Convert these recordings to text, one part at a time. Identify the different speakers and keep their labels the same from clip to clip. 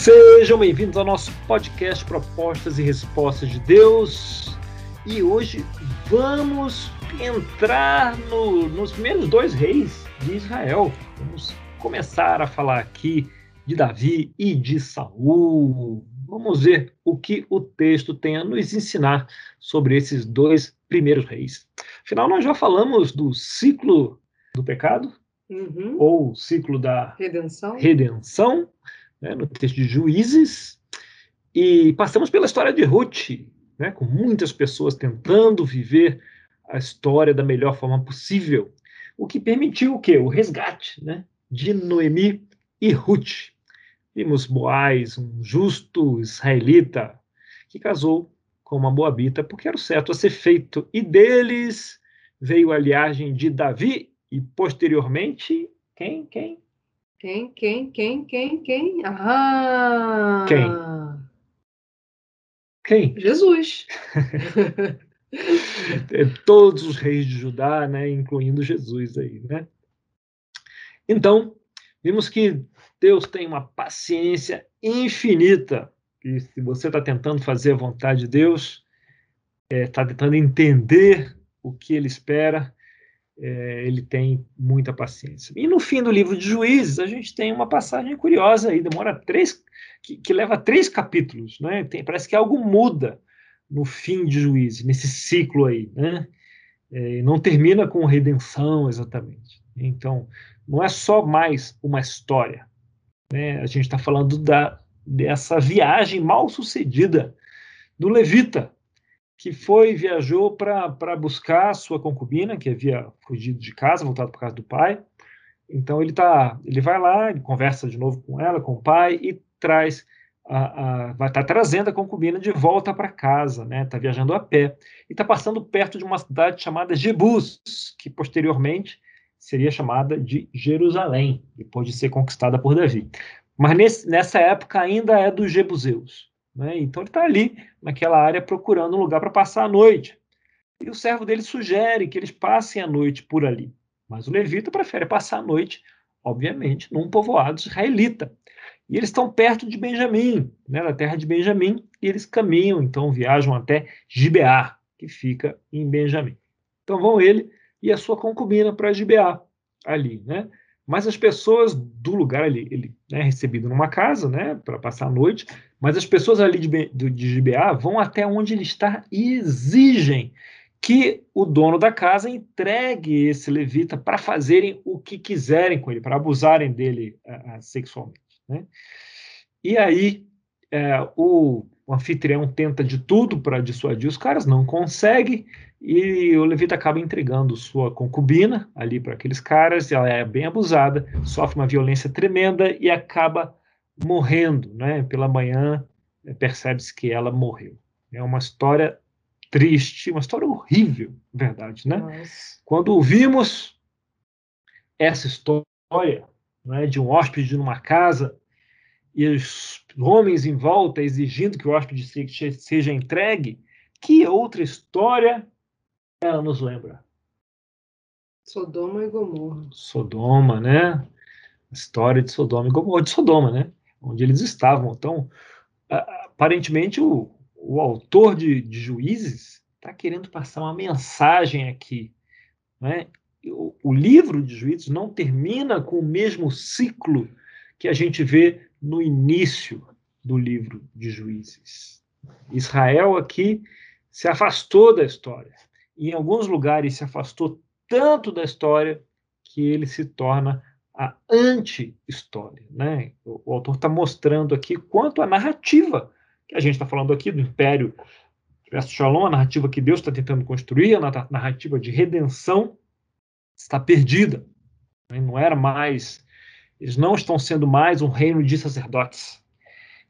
Speaker 1: Sejam bem-vindos ao nosso podcast Propostas e Respostas de Deus. E hoje vamos entrar no, nos primeiros dois reis de Israel. Vamos começar a falar aqui de Davi e de Saul. Vamos ver o que o texto tem a nos ensinar sobre esses dois primeiros reis. Afinal, nós já falamos do ciclo do pecado, uhum. ou ciclo da
Speaker 2: redenção,
Speaker 1: redenção né, no texto de Juízes, e passamos pela história de Ruth, né, com muitas pessoas tentando viver a história da melhor forma possível, o que permitiu o quê? O resgate né, de Noemi e Ruth. Vimos Boaz, um justo israelita, que casou com uma moabita porque era o certo a ser feito, e deles veio a linhagem de Davi e posteriormente quem? Quem?
Speaker 2: Quem, quem, quem, quem, quem? Ah!
Speaker 1: Quem? Quem?
Speaker 2: Jesus.
Speaker 1: é, todos os reis de Judá, né, incluindo Jesus aí, né? Então, vimos que Deus tem uma paciência infinita. E se você está tentando fazer a vontade de Deus, está é, tentando entender o que Ele espera, é, ele tem muita paciência. E no fim do livro de Juízes, a gente tem uma passagem curiosa aí, demora três, que, que leva três capítulos, né? Tem, parece que algo muda no fim de Juízes, nesse ciclo aí, né? É, não termina com redenção exatamente. Então, não é só mais uma história. Né? A gente está falando da, dessa viagem mal sucedida do levita, que foi viajou para buscar sua concubina, que havia fugido de casa, voltado para casa do pai. Então ele tá, ele vai lá, ele conversa de novo com ela, com o pai e traz a, vai estar tá trazendo a concubina de volta para casa, né? Está viajando a pé e está passando perto de uma cidade chamada Jebus, que posteriormente seria chamada de Jerusalém, depois de ser conquistada por Davi. Mas nesse, nessa época ainda é dos Jebuseus. Né? Então ele está ali, naquela área, procurando um lugar para passar a noite. E o servo dele sugere que eles passem a noite por ali. Mas o levita prefere passar a noite, obviamente, num povoado israelita. E eles estão perto de Benjamim, né, na terra de Benjamim, e eles caminham, então viajam até Gibeá, que fica em Benjamim. Então vão ele e a sua concubina para Gibeá, ali, né? Mas as pessoas do lugar ali, ele é né, recebido numa casa, né, para passar a noite, mas as pessoas ali de, de, GBA vão até onde ele está e exigem que o dono da casa entregue esse levita para fazerem o que quiserem com ele, para abusarem dele uh, sexualmente. Né? E aí uh, o, o, anfitrião tenta de tudo para dissuadir os caras, não consegue, e o levita acaba entregando sua concubina ali para aqueles caras, ela é bem abusada, sofre uma violência tremenda e acaba morrendo, né? Pela manhã eh, percebe-se que ela morreu. É uma história triste, uma história horrível, verdade, né? Nossa. Quando ouvimos essa história né, de um hóspede numa casa e os homens em volta exigindo que o hóspede seja entregue, que outra história ela nos lembra?
Speaker 2: Sodoma e Gomorra.
Speaker 1: Sodoma, né? história de Sodoma e Gomorra, de Sodoma, né? Onde eles estavam. Então, aparentemente, o, o autor de, de Juízes está querendo passar uma mensagem aqui. Né? O, o, livro de Juízes não termina com o mesmo ciclo que a gente vê no início do livro de Juízes. Israel aqui se afastou da história. E em alguns lugares se afastou tanto da história que ele se torna a anti-história. Né? O, o autor está mostrando aqui quanto a narrativa que a gente está falando aqui do Império versus Shalom, a narrativa que Deus está tentando construir, a narrativa de redenção, está perdida. Né? Não era mais, eles não estão sendo mais um reino de sacerdotes.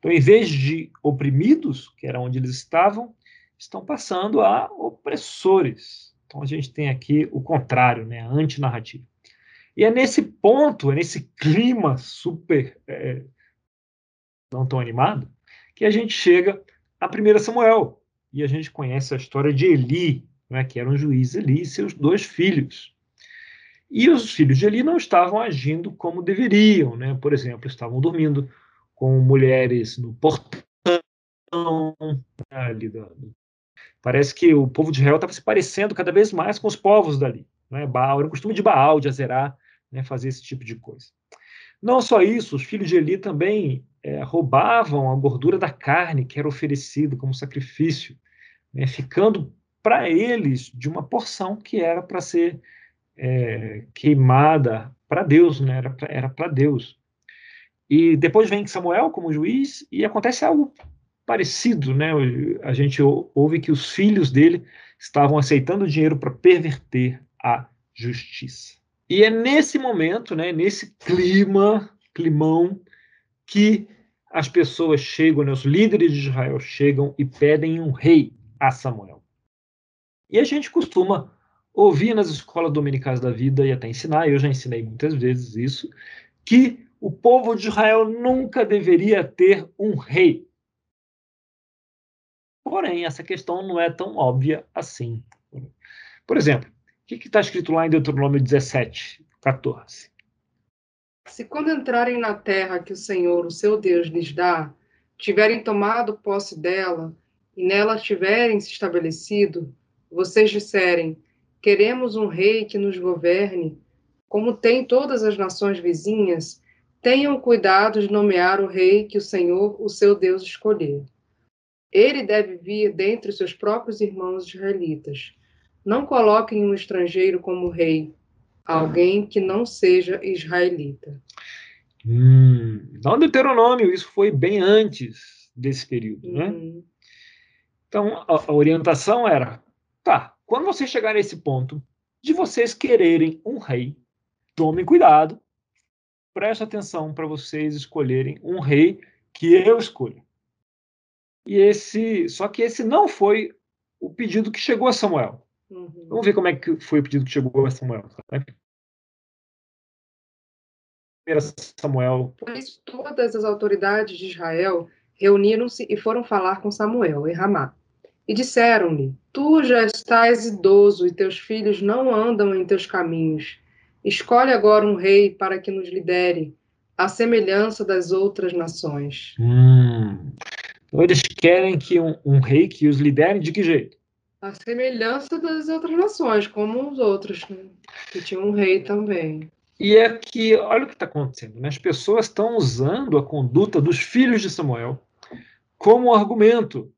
Speaker 1: Então, em vez de oprimidos, que era onde eles estavam, estão passando a opressores. Então, a gente tem aqui o contrário, né? a antinarrativa. E é nesse ponto, é nesse clima super é, não tão animado, que a gente chega a 1 Samuel. E a gente conhece a história de Eli, né, que era um juiz Eli e seus dois filhos. E os filhos de Eli não estavam agindo como deveriam, né? Por exemplo, estavam dormindo com mulheres no portão ali do, parece que o povo de Israel estava se parecendo cada vez mais com os povos dali. Né? Baal, era o costume de Baal, de Azerá, né? fazer esse tipo de coisa. Não só isso, os filhos de Eli também é, roubavam a gordura da carne que era oferecida como sacrifício, né? ficando para eles de uma porção que era para ser é, queimada para Deus, né? era para Deus. E depois vem Samuel como juiz e acontece algo parecido, né? A gente ouve que os filhos dele estavam aceitando dinheiro para perverter a justiça. E é nesse momento, né, nesse clima, climão, que as pessoas chegam, né, os líderes de Israel chegam e pedem um rei a Samuel. E a gente costuma ouvir nas escolas dominicais da vida e até ensinar, eu já ensinei muitas vezes isso, que o povo de Israel nunca deveria ter um rei. Porém, essa questão não é tão óbvia assim. Por exemplo, que está escrito lá em Deuteronômio 17, 14?
Speaker 2: Se quando entrarem na terra que o Senhor, o seu Deus, lhes dá, tiverem tomado posse dela e nela tiverem se estabelecido, vocês disserem: Queremos um rei que nos governe, como tem todas as nações vizinhas, tenham cuidado de nomear o rei que o Senhor, o seu Deus, escolher. Ele deve vir dentre os seus próprios irmãos israelitas. Não coloquem um estrangeiro como rei, alguém que não seja israelita.
Speaker 1: Hum, não Deuteronômio, isso foi bem antes desse período, né? Uhum. Então, a, a orientação era, tá, quando vocês chegarem a esse ponto de vocês quererem um rei, tomem cuidado, preste atenção para vocês escolherem um rei que eu escolho. E esse, só que esse não foi o pedido que chegou a Samuel. Uhum. Vamos ver como é que foi o pedido que chegou a Samuel. Né? Samuel.
Speaker 2: Por isso, todas as autoridades de Israel reuniram-se e foram falar com Samuel em Ramá. E disseram-lhe: Tu já estás idoso e teus filhos não andam em teus caminhos. Escolhe agora um rei para que nos lidere, à semelhança das outras nações.
Speaker 1: Hum. Então eles querem que um, um rei que os lidere de que jeito?
Speaker 2: A semelhança das outras nações, como os outros, né? que tinham um rei também.
Speaker 1: E é que, olha o que está acontecendo, né? as pessoas estão usando a conduta dos filhos de Samuel como argumento.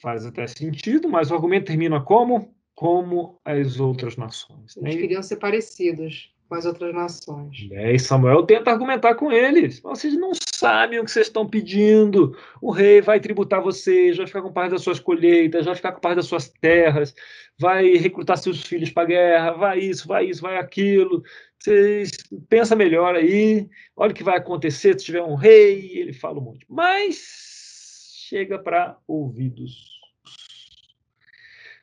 Speaker 1: Faz até sentido, mas o argumento termina como? Como as outras nações.
Speaker 2: Eles né? queriam ser parecidos com as outras nações.
Speaker 1: É, e Samuel tenta argumentar com eles. Vocês não sabem o que vocês estão pedindo. O rei vai tributar vocês, vai ficar com parte das suas colheitas, vai ficar com parte das suas terras, vai recrutar seus filhos para a guerra, vai isso, vai isso, vai aquilo. Vocês pensa melhor aí. Olha o que vai acontecer se tiver um rei. Ele fala um monte. Mas chega para ouvidos.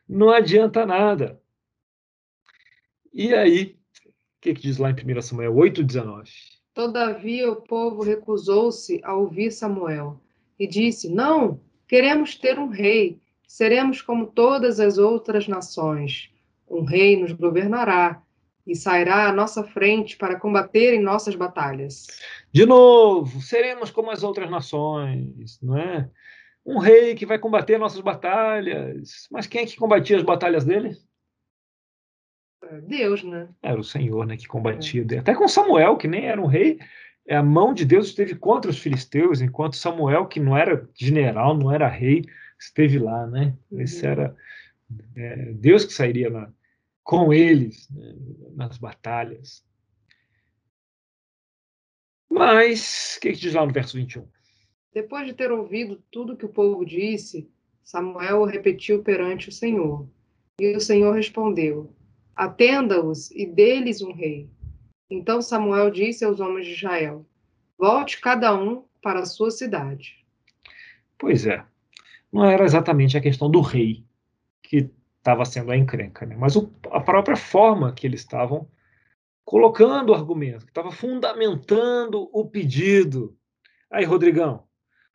Speaker 1: Não adianta nada. E aí, que, que diz lá em 1 Samuel 8,19?
Speaker 2: Todavia o povo recusou-se a ouvir Samuel e disse: Não, queremos ter um rei, seremos como todas as outras nações. Um rei nos governará e sairá à nossa frente para combater em nossas batalhas.
Speaker 1: De novo, seremos como as outras nações, não é? Um rei que vai combater nossas batalhas. Mas quem é que combatia as batalhas dele?
Speaker 2: Deus, né?
Speaker 1: Era o Senhor, né, que combatia. É. Até com Samuel, que nem era um rei, é, a mão de Deus esteve contra os filisteus, enquanto Samuel, que não era general, não era rei, esteve lá, né? Uhum. Esse era é, Deus que sairia na, com eles né, nas batalhas. Mas, o que, que diz lá no verso 21?
Speaker 2: Depois de ter ouvido tudo que o povo disse, Samuel repetiu perante o Senhor. E o Senhor respondeu: Atenda-os e dê-lhes um rei. Então Samuel disse aos homens de Israel: Volte cada um para a sua cidade.
Speaker 1: Pois é. Não era exatamente a questão do rei que estava sendo a encrenca, né? mas o, a própria forma que eles estavam colocando o argumento, que estava fundamentando o pedido. Aí, Rodrigão,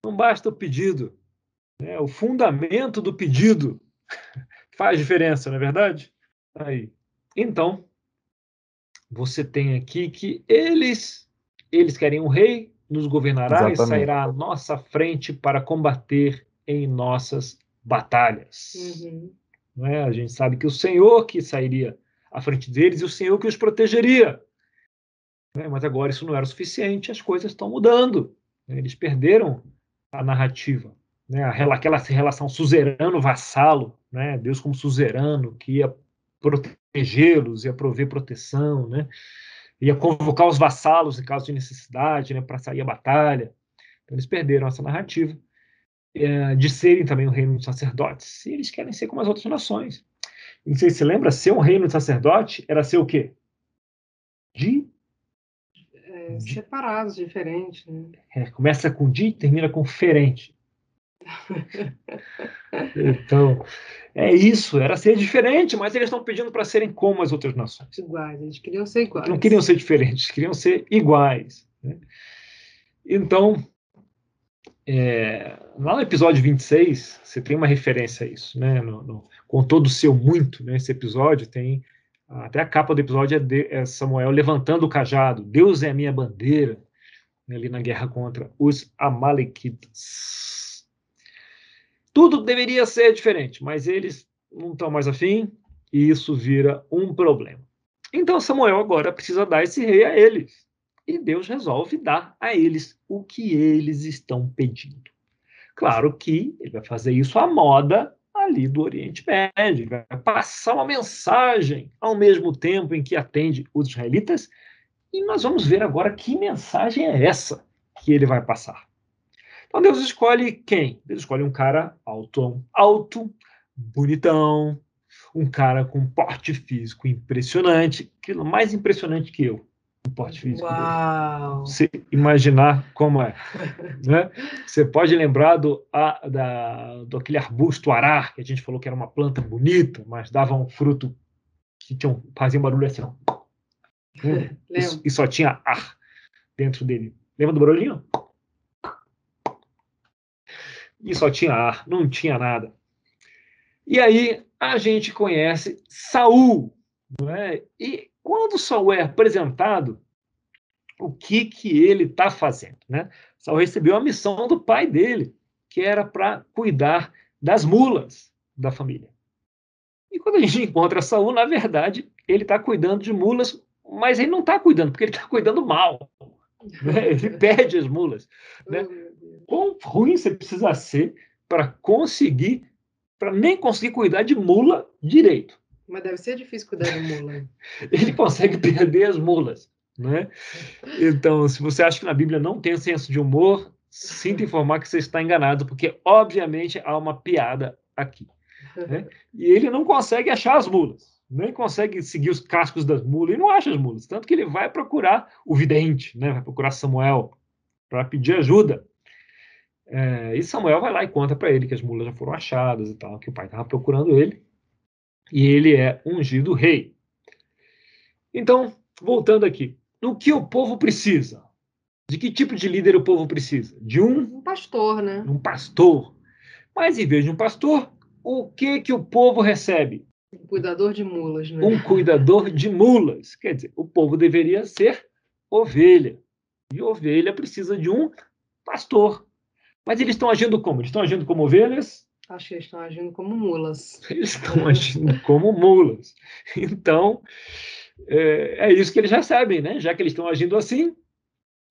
Speaker 1: não basta o pedido, né? o fundamento do pedido faz diferença, não é verdade? Aí. Então, você tem aqui que eles eles querem um rei nos governará Exatamente. e sairá à nossa frente para combater em nossas batalhas. Uhum. Não é? A gente sabe que o Senhor que sairia à frente deles e o Senhor que os protegeria. É? Mas agora isso não era o suficiente, as coisas estão mudando. Né? Eles perderam a narrativa. Né? Aquela relação suzerano-vassalo, né? Deus como suzerano, que ia protegê-los, ia prover proteção, né? ia convocar os vassalos em caso de necessidade, né? para sair a batalha. Então, eles perderam essa narrativa é, de serem também um reino de sacerdotes. E eles querem ser como as outras nações. Não sei se lembra, ser um reino de sacerdote era ser o quê?
Speaker 2: De é, separados, diferentes. Né?
Speaker 1: É, começa com di e termina com ferente. Então, é isso, era ser diferente, mas eles estão pedindo para serem como as outras nações.
Speaker 2: Iguais, eles queriam ser iguais.
Speaker 1: Não queriam ser diferentes, queriam ser iguais. Né? Então, é, lá no episódio 26, você tem uma referência a isso, né? No, no, com todo o seu muito, né? Esse episódio tem até a capa do episódio é, de, é Samuel levantando o cajado. Deus é a minha bandeira. Né, ali na guerra contra os Amalequitas. Tudo deveria ser diferente, mas eles não estão mais afim e isso vira um problema. Então Samuel agora precisa dar esse rei a eles. E Deus resolve dar a eles o que eles estão pedindo. Claro que ele vai fazer isso à moda ali do Oriente Médio, vai passar uma mensagem ao mesmo tempo em que atende os israelitas, e nós vamos ver agora que mensagem é essa que ele vai passar. Então Deus escolhe quem? Deus escolhe um cara alto, alto, bonitão, um cara com porte físico impressionante, aquilo mais impressionante que eu o porte físico Uau. Você imaginar como é. Né? Você pode lembrar do, a, da, do aquele arbusto arar, que a gente falou que era uma planta bonita, mas dava um fruto que tinha, fazia um barulho assim. Hum, e, e só tinha ar dentro dele. Lembra do barulhinho? E só tinha ar, não tinha nada. E aí a gente conhece Saul, não é? E quando Saul é apresentado, o que, que ele está fazendo? Né? Saul recebeu a missão do pai dele, que era para cuidar das mulas da família. E quando a gente encontra Saul, na verdade, ele está cuidando de mulas, mas ele não está cuidando, porque ele está cuidando mal. Né? Ele perde as mulas. Né? Quão ruim você precisa ser para conseguir, para nem conseguir cuidar de mula direito.
Speaker 2: Mas deve ser difícil cuidar de mula.
Speaker 1: Ele consegue perder as mulas, né? Então, se você acha que na Bíblia não tem senso de humor, sinta informar que você está enganado, porque obviamente há uma piada aqui. Né? E ele não consegue achar as mulas, nem consegue seguir os cascos das mulas, e não acha as mulas, tanto que ele vai procurar o vidente, né? vai procurar Samuel para pedir ajuda. É, e Samuel vai lá e conta para ele que as mulas já foram achadas e tal, que o pai estava procurando ele e ele é ungido rei. Então, voltando aqui, o que o povo precisa? De que tipo de líder o povo precisa? De um,
Speaker 2: um pastor, né?
Speaker 1: Um pastor. Mas em vez de um pastor, o que que o povo recebe?
Speaker 2: Um cuidador de mulas, né?
Speaker 1: Um cuidador de mulas. Quer dizer, o povo deveria ser ovelha. E ovelha precisa de um pastor. Mas eles estão agindo como? Eles estão agindo como ovelhas?
Speaker 2: Acho que eles estão agindo como mulas.
Speaker 1: Eles estão agindo como mulas. Então, é, é, isso que eles recebem, né? Já que eles estão agindo assim,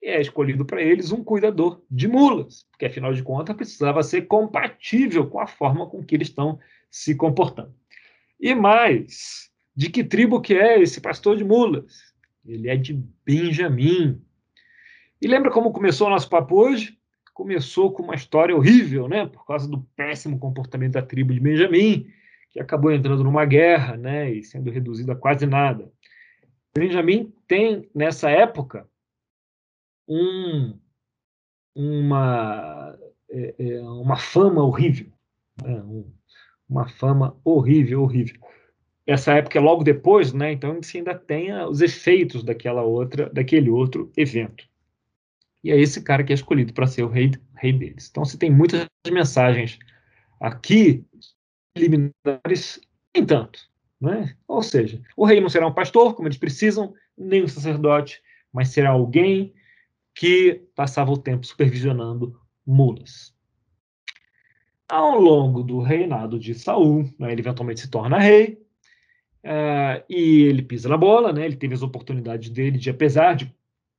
Speaker 1: é escolhido para eles um cuidador de mulas, porque afinal de contas precisava ser compatível com a forma com que eles estão se comportando. E mais, de que tribo que é esse pastor de mulas? Ele é de Benjamim. E lembra como começou o nosso papo hoje? começou com uma história horrível, né, por causa do péssimo comportamento da tribo de Benjamim, que acabou entrando numa guerra, né, e sendo reduzido a quase nada. Benjamim tem nessa época um, uma é, é, uma fama horrível, né, um, uma fama horrível, horrível. Essa época é logo depois, né? Então você ainda tem os efeitos daquela outra, daquele outro evento. E é esse cara que é escolhido para ser o rei, rei deles. Então, você tem muitas mensagens aqui, liminares, nem tanto. Né? Ou seja, o rei não será um pastor, como eles precisam, nem um sacerdote, mas será alguém que passava o tempo supervisionando mulas. Ao longo do reinado de Saul, né, ele eventualmente se torna rei, uh, e ele pisa na bola, né, ele teve as oportunidades dele de, apesar de,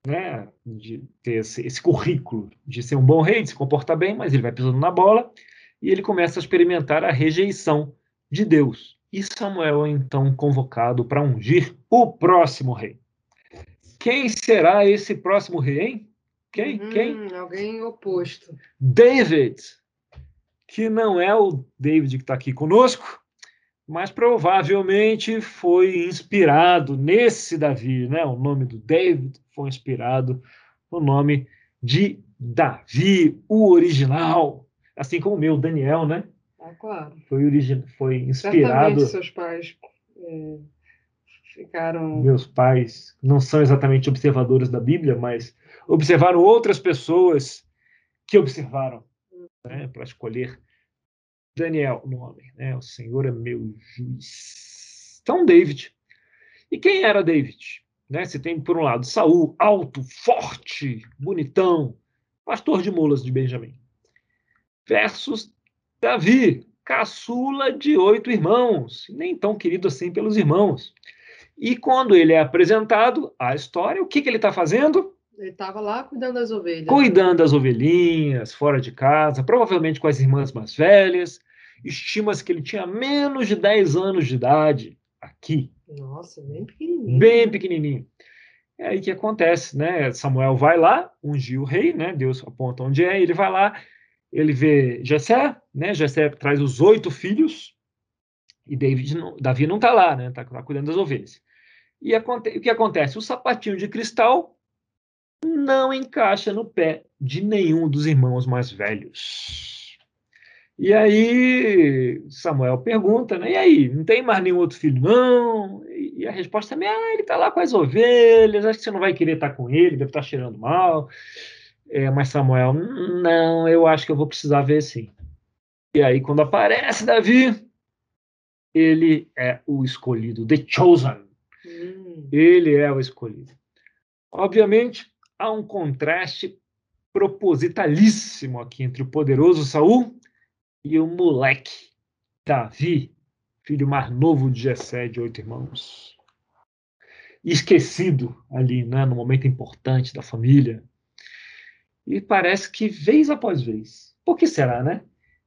Speaker 1: né, de ter esse, esse, currículo de ser um bom rei, de se comportar bem, mas ele vai pisando na bola, e ele começa a experimentar a rejeição de Deus. E Samuel é então convocado para ungir o próximo rei. Quem será esse próximo rei, hein? Quem? Hum, Quem?
Speaker 2: Alguém oposto.
Speaker 1: David, que não é o David que está aqui conosco, mas provavelmente foi inspirado nesse Davi, né? O nome do David foi inspirado no nome de Davi, o original, assim como o meu, Daniel, né?
Speaker 2: Ah, claro.
Speaker 1: Foi, origi foi inspirado.
Speaker 2: Certamente seus pais é, ficaram.
Speaker 1: Meus pais não são exatamente observadores da Bíblia, mas observaram outras pessoas que observaram né, para escolher Daniel, o nome. Né? O Senhor é meu juiz. Então, David. E quem era David? Né? Você tem, por um lado, Saul, alto, forte, bonitão, pastor de mulas de Benjamim. Versus Davi, caçula de oito irmãos, nem tão querido assim pelos irmãos. E quando ele é apresentado à história, o que, que ele está fazendo?
Speaker 2: Ele estava lá cuidando das ovelhas.
Speaker 1: Cuidando das ovelhinhas, fora de casa, provavelmente com as irmãs mais velhas. Estima-se que ele tinha menos de 10 anos de idade aqui.
Speaker 2: Nossa, bem pequenininho.
Speaker 1: Bem pequenininho. É aí que acontece, né? Samuel vai lá, ungiu o rei, né? Deus aponta onde é, ele vai lá, ele vê Jessé, né? Jessé traz os oito filhos e David não, Davi não está lá, né? Está tá cuidando das ovelhas. E aconte, o que acontece? O sapatinho de cristal não encaixa no pé de nenhum dos irmãos mais velhos. E aí Samuel pergunta, né? E aí, não tem mais nenhum outro filho, não? E a resposta é: ah, ele está lá com as ovelhas, acho que você não vai querer estar tá com ele, deve estar tá cheirando mal. É, mas Samuel, não, eu acho que eu vou precisar ver sim. E aí, quando aparece Davi, ele é o escolhido, the chosen. Hum. Ele é o escolhido. Obviamente, há um contraste propositalíssimo aqui entre o poderoso Saul e o moleque Davi, filho mais novo de Jessé, de oito irmãos. Esquecido ali, né, no momento importante da família. E parece que vez após vez. Por que será, né?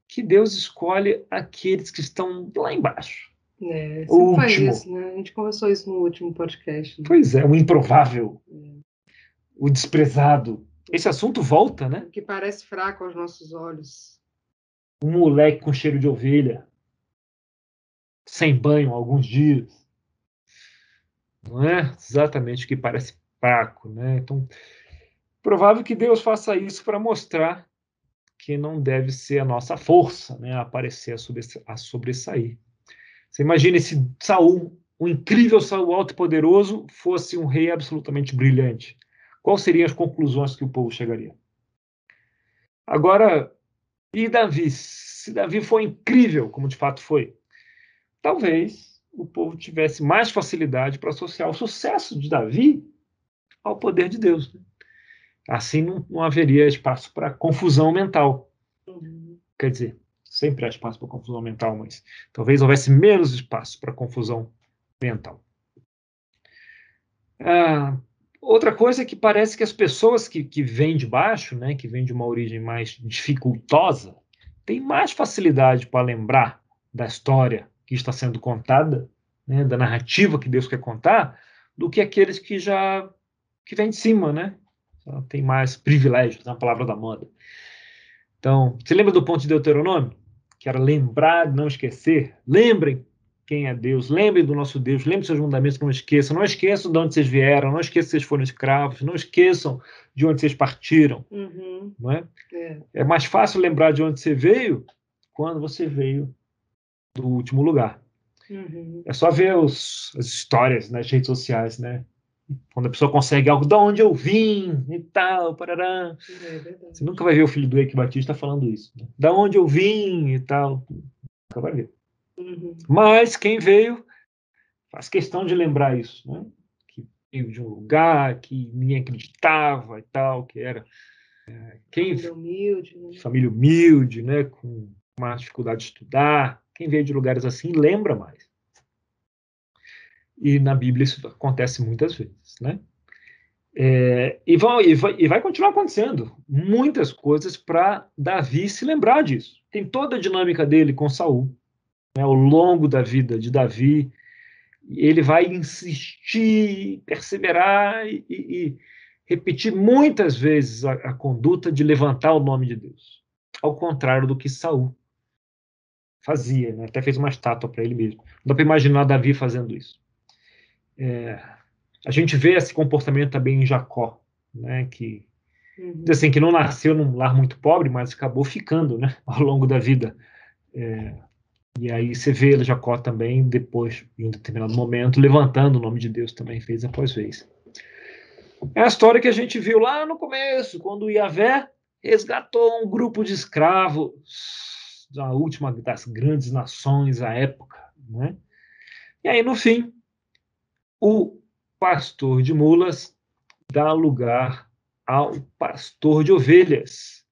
Speaker 1: Que Deus escolhe aqueles que estão lá embaixo.
Speaker 2: É, o faz isso, né? A gente conversou isso no último podcast. Né?
Speaker 1: Pois é, o improvável. É o desprezado. Esse assunto volta, né?
Speaker 2: Que parece fraco aos nossos olhos.
Speaker 1: Um moleque com cheiro de ovelha, sem banho alguns dias. Não é exatamente o que parece fraco, né? Então, provável que Deus faça isso para mostrar que não deve ser a nossa força, né, a aparecer a sobressair. Você imagina se Saul, um incrível Saul alto e poderoso, fosse um rei absolutamente brilhante quais seriam as conclusões que o povo chegaria? Agora, e Davi? Se Davi foi incrível, como de fato foi, talvez o povo tivesse mais facilidade para associar o sucesso de Davi ao poder de Deus. Né? Assim não, não, haveria espaço para confusão mental. Quer dizer, sempre há espaço para confusão mental, mas talvez houvesse menos espaço para confusão mental. Ah, Outra coisa é que parece que as pessoas que, que vêm de baixo, né, que vêm de uma origem mais dificultosa, têm mais facilidade para lembrar da história que está sendo contada, né, da narrativa que Deus quer contar, do que aqueles que já que vêm de cima, né? Tem mais privilégios, na palavra da moda. Então, você lembra do ponto de Deuteronômio? Que era lembrar, não esquecer. Lembrem quem é Deus, lembrem do nosso Deus, lembrem dos seus mandamentos, não esqueçam, não esqueçam de onde vocês vieram, não esqueçam que vocês foram escravos, não esqueçam de onde vocês partiram. Uhum. Não é? é? é mais fácil lembrar de onde você veio quando você veio do último lugar. Uhum. É só ver os, as histórias nas redes sociais, né? Quando a pessoa consegue algo, de onde eu vim e tal, parará. É você nunca vai ver o filho do Eike Batista falando isso. Né? Da onde eu vim e tal. Nunca vai ver. Uhum. Mas quem veio faz questão de lembrar isso, né? que de um lugar que ninguém acreditava e tal, que era é, quem
Speaker 2: família humilde, né?
Speaker 1: família humilde, né, com uma dificuldade de estudar. Quem veio de lugares assim lembra mais. E na Bíblia isso acontece muitas vezes, né? É, e, vão, e, vai, e, vai, continuar acontecendo muitas coisas para Davi se lembrar disso. Tem toda a dinâmica dele com Saul, né, ao longo da vida de Davi. Ele vai insistir, perseverar e, e repetir muitas vezes a, a, conduta de levantar o nome de Deus, ao contrário do que Saul fazia, né? até fez uma estátua para ele mesmo. Não dá para imaginar Davi fazendo isso. É, a gente vê esse comportamento também em Jacó, né, que uhum. assim que não nasceu num lar muito pobre, mas acabou ficando, né, ao longo da vida. É, e aí você vê Jacó também depois, em um determinado momento, levantando o nome de Deus também vez após vez. É a história que a gente viu lá no começo, quando Yahvé resgatou um grupo de escravos da última das grandes nações à época, né? E aí no fim, o pastor de mulas dá lugar ao pastor de ovelhas.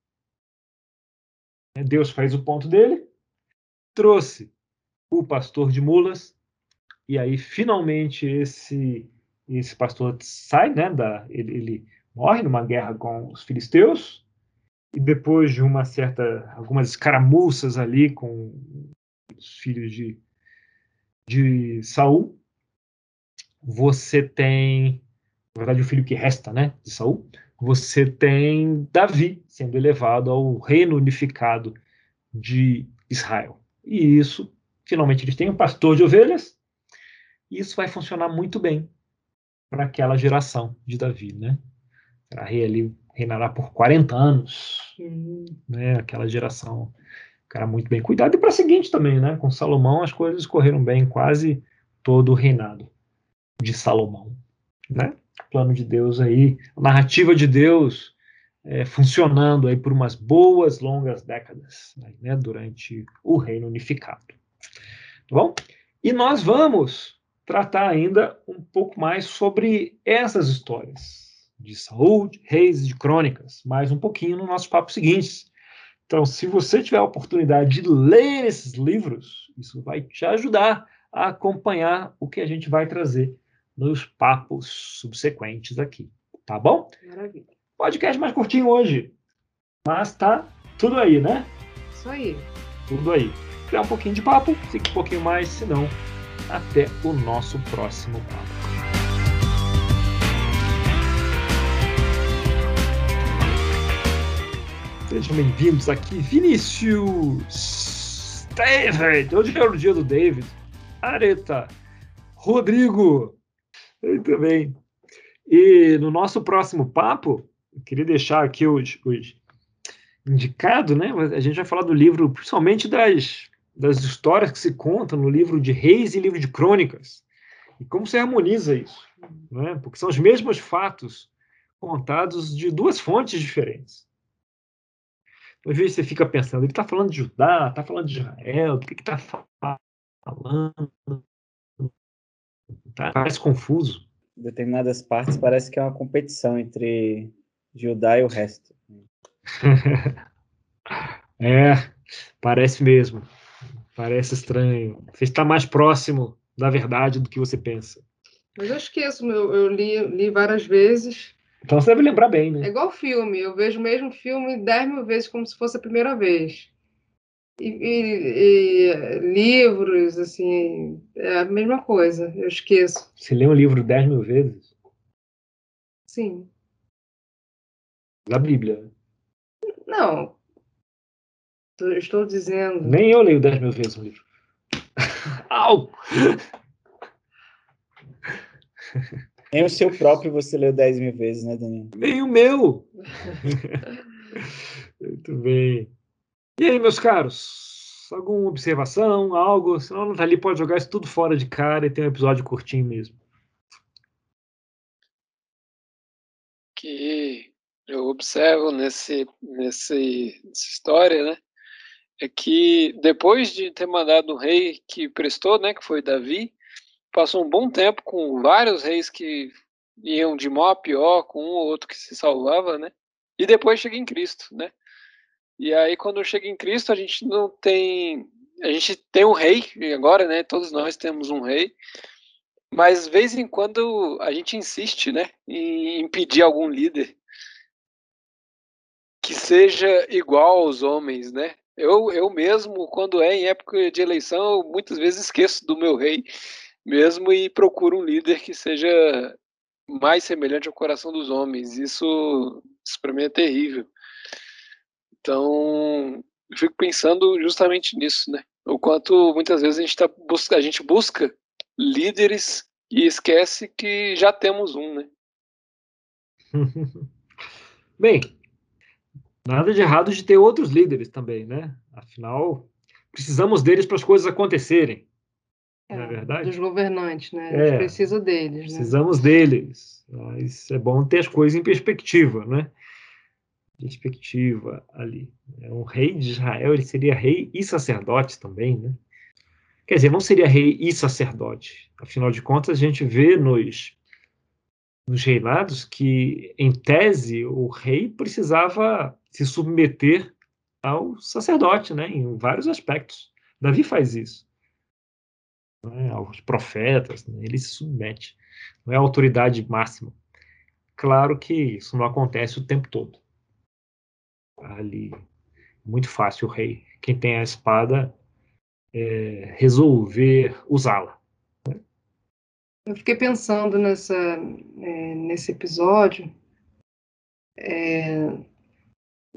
Speaker 1: Deus faz o ponto dele, trouxe o pastor de mulas, e aí finalmente esse esse pastor sai, né, da, ele, ele morre numa guerra com os filisteus, e depois de uma certa algumas escaramuças ali com os filhos de, de Saul, você tem, na verdade, o filho que resta, né, de Saul, você tem Davi sendo elevado ao reino unificado de Israel. E isso, finalmente, eles têm um pastor de ovelhas, e isso vai funcionar muito bem para aquela geração de Davi, né? Será rei ali reinará por 40 anos, uhum. né? Aquela geração, cara muito bem cuidado e para a seguinte também, né? Com Salomão as coisas correram bem quase todo o reinado de Salomão, né? O plano de Deus aí, a narrativa de Deus é, funcionando aí por umas boas longas décadas, né? Durante o reino unificado. Tá bom? E nós vamos tratar ainda um pouco mais sobre essas histórias de saúde, reis e de crônicas, mais um pouquinho no nosso papo seguinte. Então, se você tiver a oportunidade de ler esses livros, isso vai te ajudar a acompanhar o que a gente vai trazer nos papos subsequentes aqui. Tá bom?
Speaker 2: Maravilha.
Speaker 1: Podcast mais curtinho hoje, mas tá tudo aí, né?
Speaker 2: Isso aí.
Speaker 1: Tudo aí. Criar um pouquinho de papo, fica um pouquinho mais, senão até o nosso próximo papo. Sejam bem-vindos aqui, Vinícius, David, hoje é o dia do David, Areta, Rodrigo, muito bem. E no nosso próximo papo, eu queria deixar aqui os, os indicado, né? A gente vai falar do livro, principalmente das, das histórias que se contam no livro de Reis e livro de Crônicas. E como se harmoniza isso, né? Porque são os mesmos fatos contados de duas fontes diferentes. Às vezes você fica pensando, ele está falando de Judá, está falando de Israel, do que está falando? Tá? Parece confuso.
Speaker 3: Determinadas partes parece que é uma competição entre Judá e o resto.
Speaker 1: é, parece mesmo. Parece estranho. Você está mais próximo da verdade do que você pensa.
Speaker 2: Mas eu esqueço, eu, eu li, li várias vezes
Speaker 1: então você deve lembrar bem, né?
Speaker 2: É igual filme. Eu vejo o mesmo filme dez mil vezes como se fosse a primeira vez. E, e, e, livros, assim, é a mesma coisa. Eu esqueço.
Speaker 1: Você lê um livro dez mil vezes?
Speaker 2: Sim.
Speaker 1: Da Bíblia?
Speaker 2: Não. Estou dizendo.
Speaker 1: Nem eu leio dez mil vezes um livro. Au!
Speaker 3: Nem o seu próprio você leu 10 mil vezes, né, Daniel?
Speaker 1: Nem o meu! Muito bem. E aí, meus caros? Alguma observação, algo? Senão a Nathalie pode jogar isso tudo fora de cara e ter um episódio curtinho mesmo.
Speaker 4: Que eu observo nesse, nesse, nessa história, né? É que depois de ter mandado o rei que prestou, né? Que foi Davi, passou um bom tempo com vários reis que iam de mal a pior, com um ou outro que se salvava, né? E depois chega em Cristo, né? E aí quando chega em Cristo, a gente não tem a gente tem um rei agora, né? Todos nós temos um rei. Mas de vez em quando a gente insiste, né, em impedir algum líder que seja igual aos homens, né? Eu, eu mesmo, quando é em época de eleição, muitas vezes esqueço do meu rei mesmo e procuro um líder que seja mais semelhante ao coração dos homens. Isso, isso para mim é terrível. Então, eu fico pensando justamente nisso, né? O quanto muitas vezes a gente, tá busca, a gente busca líderes e esquece que já temos um, né?
Speaker 1: Bem, nada de errado de ter outros líderes também, né? Afinal, precisamos deles para as coisas acontecerem. É, não é verdade?
Speaker 2: Dos governantes, né? A gente é, precisa deles.
Speaker 1: Precisamos né? deles. Mas é bom ter as coisas em perspectiva, né? Perspectiva ali. É, um rei de Israel, ele seria rei e sacerdote também, né? Quer dizer, não seria rei e sacerdote. Afinal de contas, a gente vê nos nos reinados que, em tese, o rei precisava se submeter ao sacerdote, né, em vários aspectos. Davi faz isso. Né, aos profetas, né, ele se submete. Não é a autoridade máxima. Claro que isso não acontece o tempo todo. Ali, muito fácil o rei, quem tem a espada, é, resolver usá-la.
Speaker 2: Eu fiquei pensando nessa, é, nesse episódio é,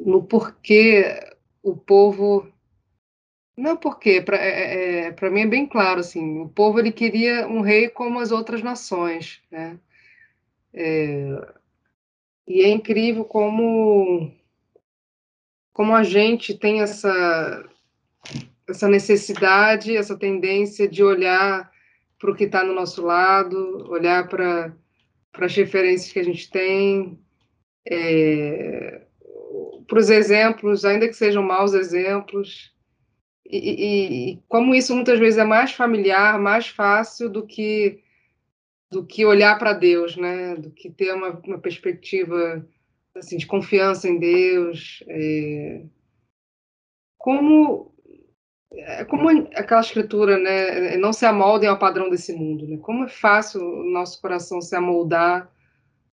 Speaker 2: no porquê o povo. Não porquê, para é, é, é mim é bem claro assim, o povo ele queria um rei como as outras nações, né? É, e é incrível como como a gente tem essa essa necessidade, essa tendência de olhar para o que está no nosso lado, olhar para as referências que a gente tem, é, para os exemplos, ainda que sejam maus exemplos, e, e, e, como isso muitas vezes é mais familiar, mais fácil do que do que olhar para Deus, né? Do que ter uma, uma perspectiva assim de confiança em Deus. É, como é como aquela escritura, né? Não se amoldem ao padrão desse mundo, né? Como é fácil o nosso coração se amoldar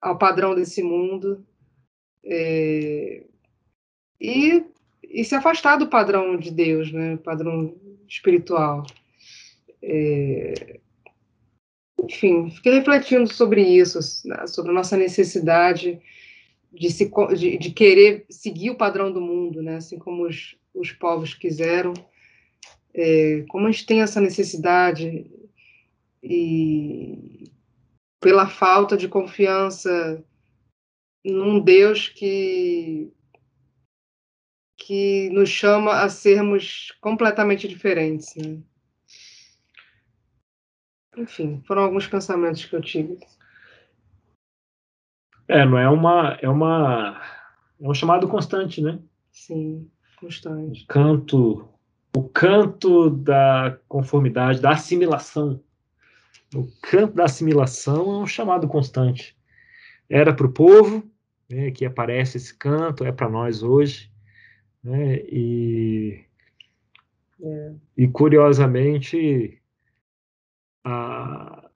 Speaker 2: ao padrão desse mundo é, e, e se afastar do padrão de Deus, né? Padrão espiritual. É, enfim, fiquei refletindo sobre isso, né? sobre a nossa necessidade de, se, de, de, querer seguir o padrão do mundo, né? Assim como os, os povos quiseram é, como a gente tem essa necessidade e pela falta de confiança num Deus que que nos chama a sermos completamente diferentes. Né? Enfim, foram alguns pensamentos que eu tive.
Speaker 1: É, não é uma é uma é um chamado constante, né?
Speaker 2: Sim, constante.
Speaker 1: canto o canto da conformidade, da assimilação. O canto da assimilação é um chamado constante. Era para o povo, né, que aparece esse canto, é para nós hoje. Né, e, é. e, curiosamente, a,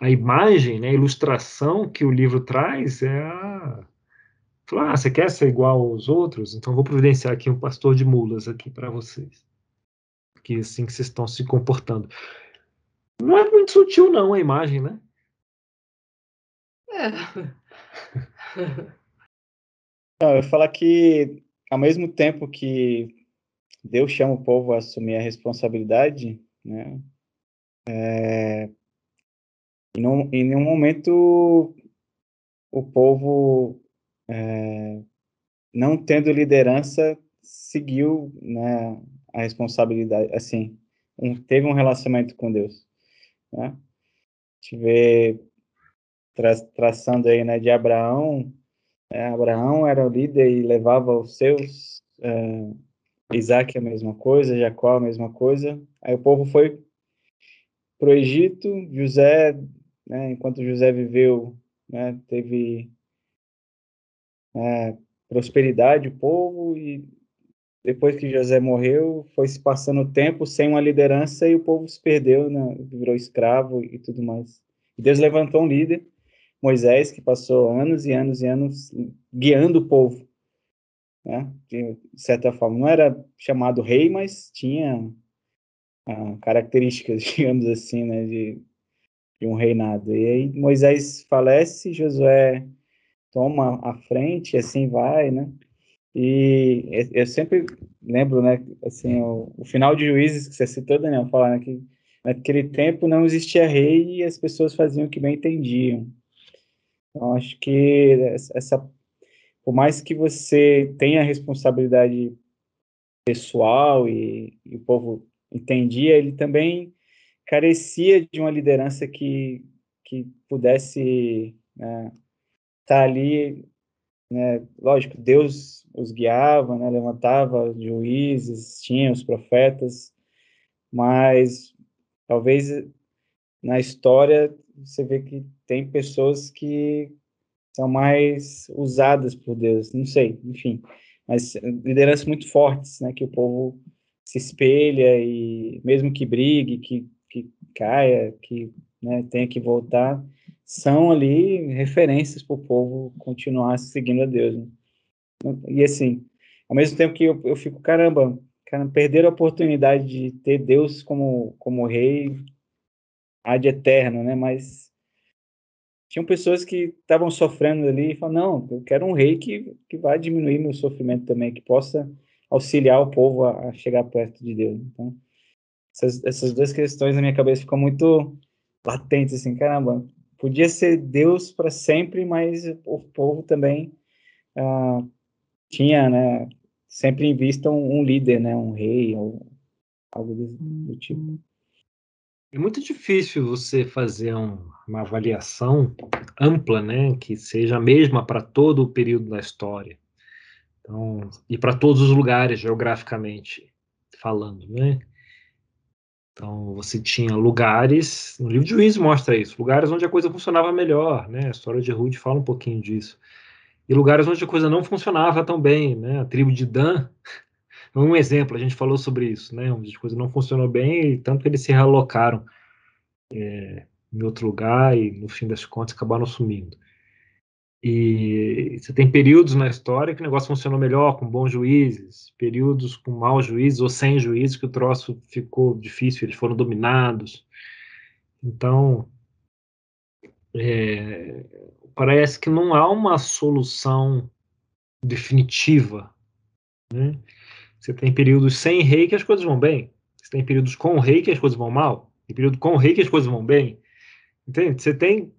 Speaker 1: a imagem, né, a ilustração que o livro traz é a. Falar, ah, você quer ser igual aos outros? Então vou providenciar aqui um pastor de mulas aqui para vocês que assim que vocês estão se comportando. Não é muito sutil, não, a imagem, né?
Speaker 2: É.
Speaker 3: Não, eu ia falar que, ao mesmo tempo que Deus chama o povo a assumir a responsabilidade, né? É, em, um, em nenhum momento o povo, é, não tendo liderança, seguiu né, a responsabilidade, assim, um, teve um relacionamento com Deus, né? A gente vê tra traçando aí, né, de Abraão, é, Abraão era o líder e levava os seus, é, Isaac a mesma coisa, Jacó a mesma coisa, aí o povo foi para o Egito, José, né, enquanto José viveu né? Teve é, prosperidade o povo e depois que José morreu, foi se passando o tempo sem uma liderança e o povo se perdeu, né? virou escravo e tudo mais. E Deus levantou um líder, Moisés, que passou anos e anos e anos guiando o povo, né? De certa forma, não era chamado rei, mas tinha ah, características, digamos assim, né? De, de um reinado. E aí Moisés falece, Josué toma a frente, assim vai, né? E eu sempre lembro, né, assim, o, o final de Juízes que você citou, Daniel, falando né, que naquele tempo não existia rei e as pessoas faziam o que bem entendiam. Então, acho que essa, por mais que você tenha responsabilidade pessoal e, e o povo entendia, ele também carecia de uma liderança que, que pudesse né, estar tá ali né, lógico, Deus os guiava, né, levantava juízes, tinha os profetas, mas talvez na história você vê que tem pessoas que são mais usadas por Deus, não sei, enfim, mas lideranças muito fortes, né, que o povo se espelha e mesmo que brigue, que, que caia, que né, tenha que voltar, são ali referências para o povo continuar seguindo a Deus. Né? E assim, ao mesmo tempo que eu, eu fico, caramba, cara, perder a oportunidade de ter Deus como, como rei ad eterno, né? Mas tinham pessoas que estavam sofrendo ali e falaram, não, eu quero um rei que, que vai diminuir meu sofrimento também, que possa auxiliar o povo a, a chegar perto de Deus. Então, essas, essas duas questões na minha cabeça ficam muito latentes, assim, caramba, podia ser Deus para sempre, mas o povo também ah, tinha, né, sempre em vista um, um, líder, né, um rei ou algo do, do tipo.
Speaker 1: É muito difícil você fazer um, uma avaliação ampla, né, que seja a mesma para todo o período da história. Então, e para todos os lugares geograficamente falando, né? Então, você tinha lugares, no livro de Juízo mostra isso, lugares onde a coisa funcionava melhor, né? A história de Ruth fala um pouquinho disso. E lugares onde a coisa não funcionava tão bem, né? A tribo de Dan um exemplo, a gente falou sobre isso, né? Onde a coisa não funcionou bem e tanto que eles se realocaram é, em outro lugar e, no fim das contas, acabaram sumindo. E você tem períodos na história que o negócio funcionou melhor, com bons juízes, períodos com maus juízes ou sem juízes que o troço ficou difícil, eles foram dominados. Então, é, parece que não há uma solução definitiva. Né? Você tem períodos sem rei que as coisas vão bem, você tem períodos com rei que as coisas vão mal, tem período com rei que as coisas vão bem. Entende? Você tem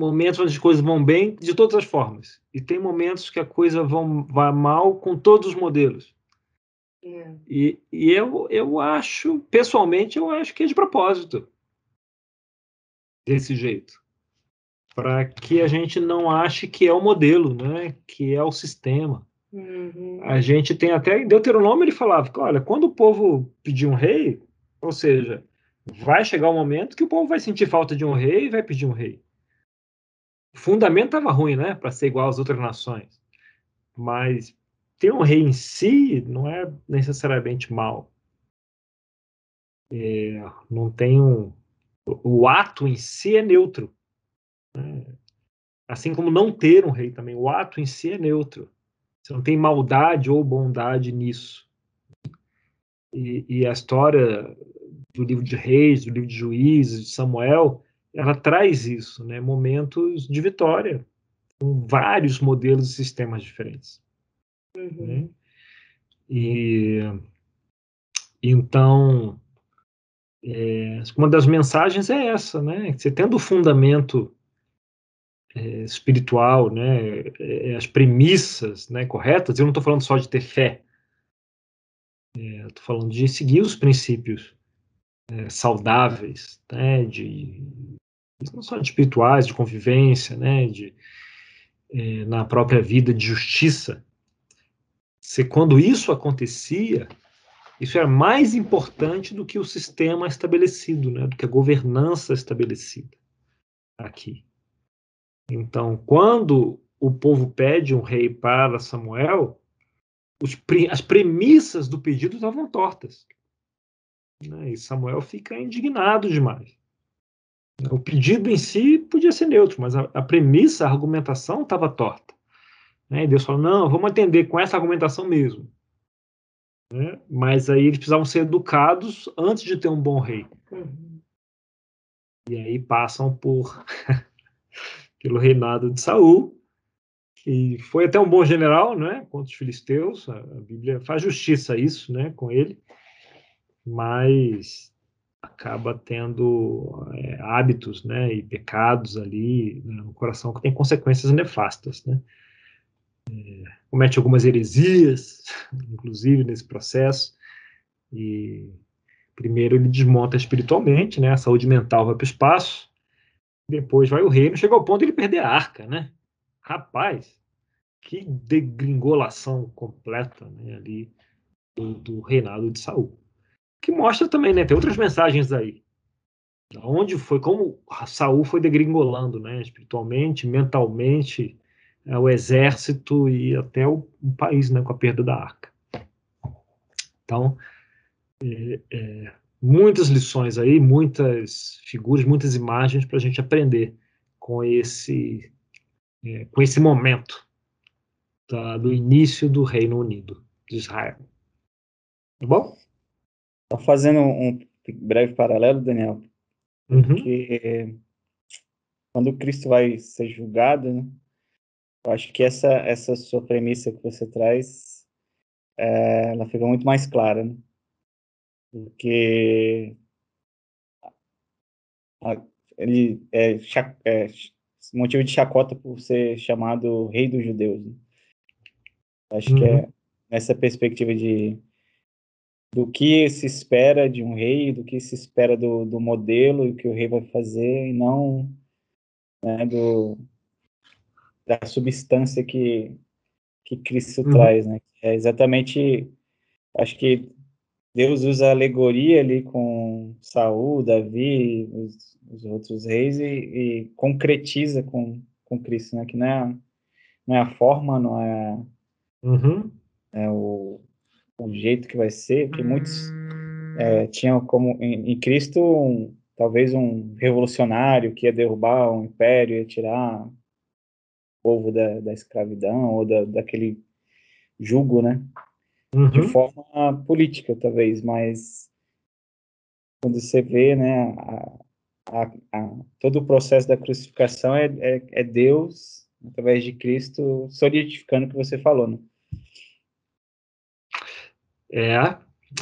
Speaker 1: momentos onde as coisas vão bem de todas as formas. E tem momentos que a coisa vão, vai mal com todos os modelos. É. E, e eu, eu acho, pessoalmente, eu acho que é de propósito. Desse jeito. Para que a gente não ache que é o modelo, né? que é o sistema. Uhum. A gente tem até em Deuteronômio ele falava que, olha, quando o povo pedir um rei, ou seja, vai chegar o um momento que o povo vai sentir falta de um rei e vai pedir um rei o fundamento estava ruim, né, para ser igual às outras nações. Mas ter um rei em si não é necessariamente mal. É, não tem um, o ato em si é neutro. Né? Assim como não ter um rei também, o ato em si é neutro. Você não tem maldade ou bondade nisso. E, e a história do livro de Reis, do livro de Juízes, de Samuel, ela traz isso, né? momentos de vitória, com vários modelos e sistemas diferentes. Uhum. Né? E então é, uma das mensagens é essa, né? Você tendo o fundamento é, espiritual, né? É, as premissas, né? Corretas. Eu não estou falando só de ter fé. É, estou falando de seguir os princípios é, saudáveis, né, de não só de espirituais, de convivência, né, de é, na própria vida de justiça. Se quando isso acontecia, isso era mais importante do que o sistema estabelecido, né, do que a governança estabelecida aqui. Então, quando o povo pede um rei para Samuel, as premissas do pedido estavam tortas. Né? E Samuel fica indignado demais. O pedido em si podia ser neutro, mas a, a premissa, a argumentação estava torta. Né? E Deus falou: não, vamos atender com essa argumentação mesmo. Né? Mas aí eles precisavam ser educados antes de ter um bom rei. Uhum. E aí passam por pelo reinado de Saul, que foi até um bom general, né, contra os filisteus. A Bíblia faz justiça a isso, né, com ele, mas acaba tendo é, hábitos, né, e pecados ali no coração que tem consequências nefastas, né. É, comete algumas heresias, inclusive nesse processo, e primeiro ele desmonta espiritualmente, né, a saúde mental vai para o espaço, depois vai o reino, chega ao ponto de ele perder a arca, né? Rapaz, que degringolação completa né, ali do, do, reinado de Saul. Que mostra também, né? Tem outras mensagens aí. Onde foi, como Saul foi degringolando, né? Espiritualmente, mentalmente, é, o exército e até o, o, país, né? Com a perda da arca. Então, é, é, muitas lições aí, muitas figuras, muitas imagens para a gente aprender com esse, é, com esse momento da, do início do Reino Unido de Israel. Tá bom?
Speaker 3: Só fazendo um breve paralelo, Daniel, uhum. porque quando Cristo vai ser julgado, né, eu acho que essa, essa sua premissa que você traz, é, ela fica muito mais clara, né? Porque ele é, é, motivo de chacota por ser chamado rei dos judeus. Né? Acho uhum. que é uhum. nessa perspectiva de do que se espera de um rei, do que se espera do, do modelo e o que o rei vai fazer, e não né, do, da substância que, que Cristo uhum. traz. Né? É exatamente, acho que Deus usa a alegoria ali com Saul, Davi, os, os outros reis e, e, concretiza com, com Cristo, né? Que não é, não é a forma, não é,
Speaker 1: uhum.
Speaker 3: é o, o jeito que vai ser, que muitos é, tinham como em, em Cristo um, talvez um revolucionário que ia derrubar um império, ia tirar o povo da, da escravidão ou da, daquele jugo, né? Uhum. de forma política, talvez, mas quando você vê, né, a, a, a, todo o processo da crucificação é, é, é, Deus, através de Cristo, solidificando o que você falou, né?
Speaker 1: É,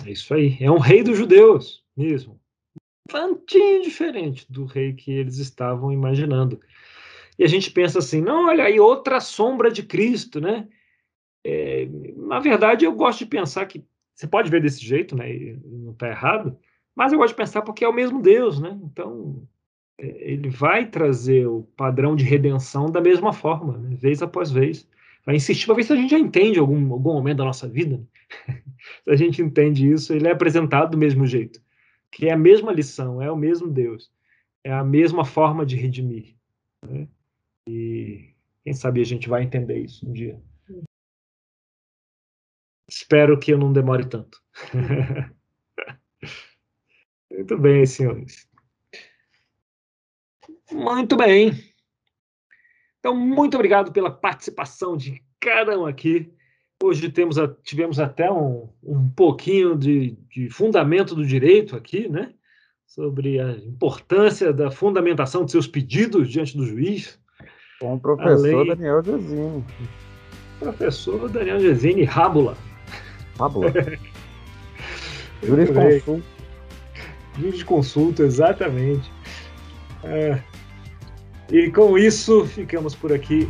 Speaker 1: é isso aí. É um rei dos judeus, mesmo. Um tantinho diferente do rei que eles estavam imaginando. E a gente pensa assim, não, olha aí, outra sombra de Cristo, né? É, na verdade, eu gosto de pensar que você pode ver desse jeito, né? Não está errado, mas eu gosto de pensar porque é o mesmo Deus, né? Então é, ele vai trazer o padrão de redenção da mesma forma, né? vez após vez. Vai insistir para ver se a gente já entende algum, algum momento da nossa vida. Né? se a gente entende isso, ele é apresentado do mesmo jeito. Que é a mesma lição, é o mesmo Deus. É a mesma forma de redimir. Né? E quem sabe a gente vai entender isso um dia. Espero que eu não demore tanto. Muito bem, senhores. Muito bem. Então, muito obrigado pela participação de cada um aqui. Hoje temos, tivemos até um, um pouquinho de, de fundamento do direito aqui, né? Sobre a importância da fundamentação de seus pedidos diante do juiz.
Speaker 3: Com o professor Além... Daniel Gesine.
Speaker 1: Professor Daniel Gesine Rábula.
Speaker 3: Fábula. Jurisconsulto.
Speaker 1: Jurisconsulto, exatamente. É. E com isso, ficamos por aqui.